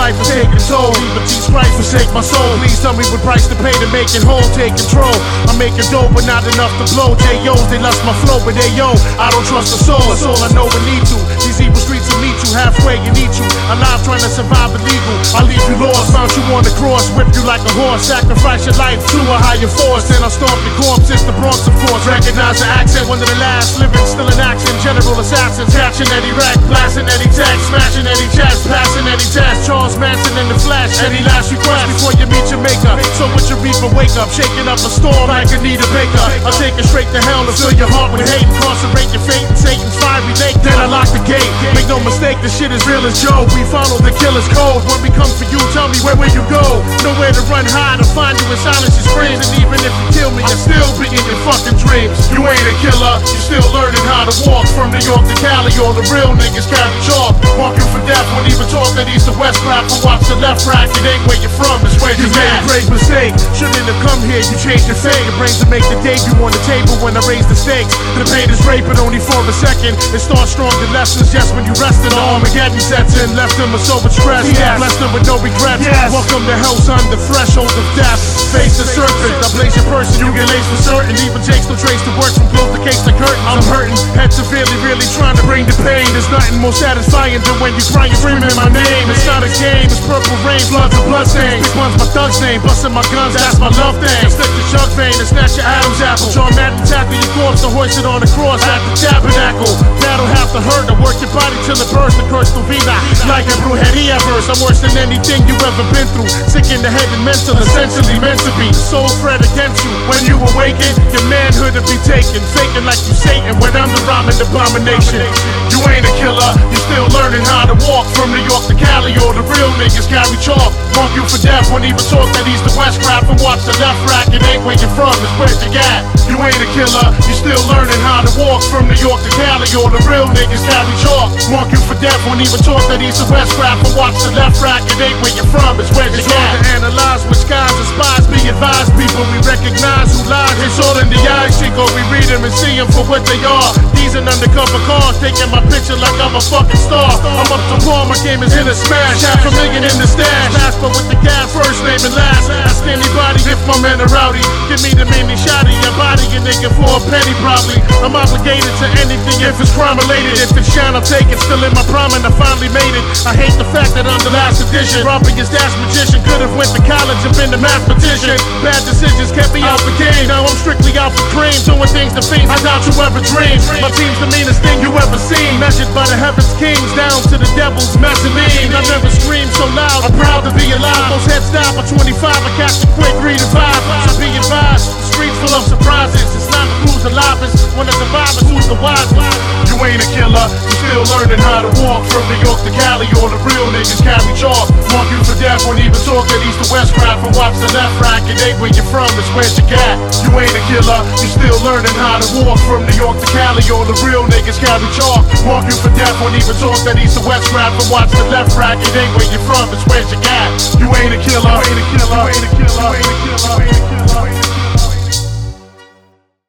life is taking toll. Even Jesus Christ forsake my soul. Please tell me what price to pay to make it whole. Take control. I'm making dope, but not enough to blow. J.O.'s, they lost my flow, but they yo, I don't trust the soul. That's all I know and need to. These evil streets will meet you halfway and eat you. Alive trying to survive illegal. I'll leave you lost. Mount you on the cross, whip you like a horse. Sacrifice your life to a higher force. Then I'll stomp your corpse. It's the Bronx, of course. Recognize the accent, one of the last living, still in action. General assassins, catching any wreck, blasting any text, smashing any chest, passing any test. Charles Manson in the flesh. Any last request before you meet your maker. So with your reaper, wake up, shaking up a storm like Anita Baker. I'll take it straight to hell and fill your heart with hate. Incarcerate your fate in Satan's fiery lake. Then I lock the gate. No mistake, this shit is real as Joe. We follow the killer's code. When we come for you, tell me where will you go? Nowhere to run hide or find you in silence and screams. And even if you kill me, I'll still be in your fucking dreams. You ain't a killer, you still learning how to walk from New York to Cali. All the real niggas carry chalk. Walk you for death, won't even talk that east to west rap. But watch the left rack, it ain't where you're from, it's where you made a great mistake. Shouldn't have come here, you changed your fate. Your brains to make the debut on the table when I raise the stakes. The pain is rape, but only for a second. It starts strong, the lessons just when you rest in the Armageddon sets in. Left them with so much stress, yes. blessed them with no regrets. Yes. Welcome to hell, son, the threshold of death. Face the serpent, I blaze your person, you get laced for certain. Even takes no trace to work from close the case to curtain. I'm hurting, head severely, really trying to bring the pain. There's nothing more satisfying than when you cry and screaming my name. It's not a game, it's purple rain, blood's a blood stain. Big Pun's my thug's name, busting my guns, that's my love thing. Stick the chuck vein and snatch your Adam's apple. John Madden tackle your corpse to hoist it on the cross at the tabernacle. That'll have to hurt to work your body till it bursts the curse to vida. Like a brujeria verse, I'm worse than anything you ever been through. Sick in the head and mental, essentially meant to be. Soul threat against you. When you awaken, your manhood to be taken. Faking like you Satan when I'm the rhyming abomination. You ain't a killer, you still learning how to walk from New York to Cali. All the real niggas carry chalk. Mark you for death, won't even talk that he's the west crap and watch the left rack. It ain't where you're from, it's where you at. You ain't a killer, you still learning how to walk from New York to Cali. All the real niggas carry chalk. Mark you for death, won't even talk that he's the west and watch the left rack. It ain't where you're from, it's where you at. to analyze which guys and spies be advised. People we recognize who lies. It's all in the eyes, Chico. We them and see them for what they are. These are undercover cars taking my picture like I'm a fucking star. I'm up to par, my game is in a smash. Half a million in the stash. Passport with the gas, first name and last. Ask anybody if my men are rowdy. Give me the mini shot of your body, a nigga for a penny probably. I'm obligated to anything if it's crime related. If it's shine, I'll take it. Still in my prime and I finally made it. I hate the fact that I'm the last edition. Robbing his dash magician. Could have went to college and been a mathematician. Bad decisions kept me out the game. Now I'm strictly out for cream. Doing things to fiends I doubt you ever dreamed. My team's the meanest thing you ever seen. Measured by the heavens kings down to the devil's mezzanine. I never screamed so loud. I'm proud to be alive. Almost heads down at 25. I catch the quick, read and vibe. So be advised. The streets full of surprises. It's not the crews of lives. One of the survivors who's the wise one. You ain't a killer. You still learning how to walk from New York to Cali. All the real niggas carry chalk. Mark you for death. Won't even talk east to west crap. From watch the left rack. It ain't where you're from. It's where you got. You ain't a killer. You still learning how to walk from New York to Cali. All the real niggas carry chalk. Mark you for death. Won't even talk east to west crap. From watch the left rack. It ain't where you're from. It's where you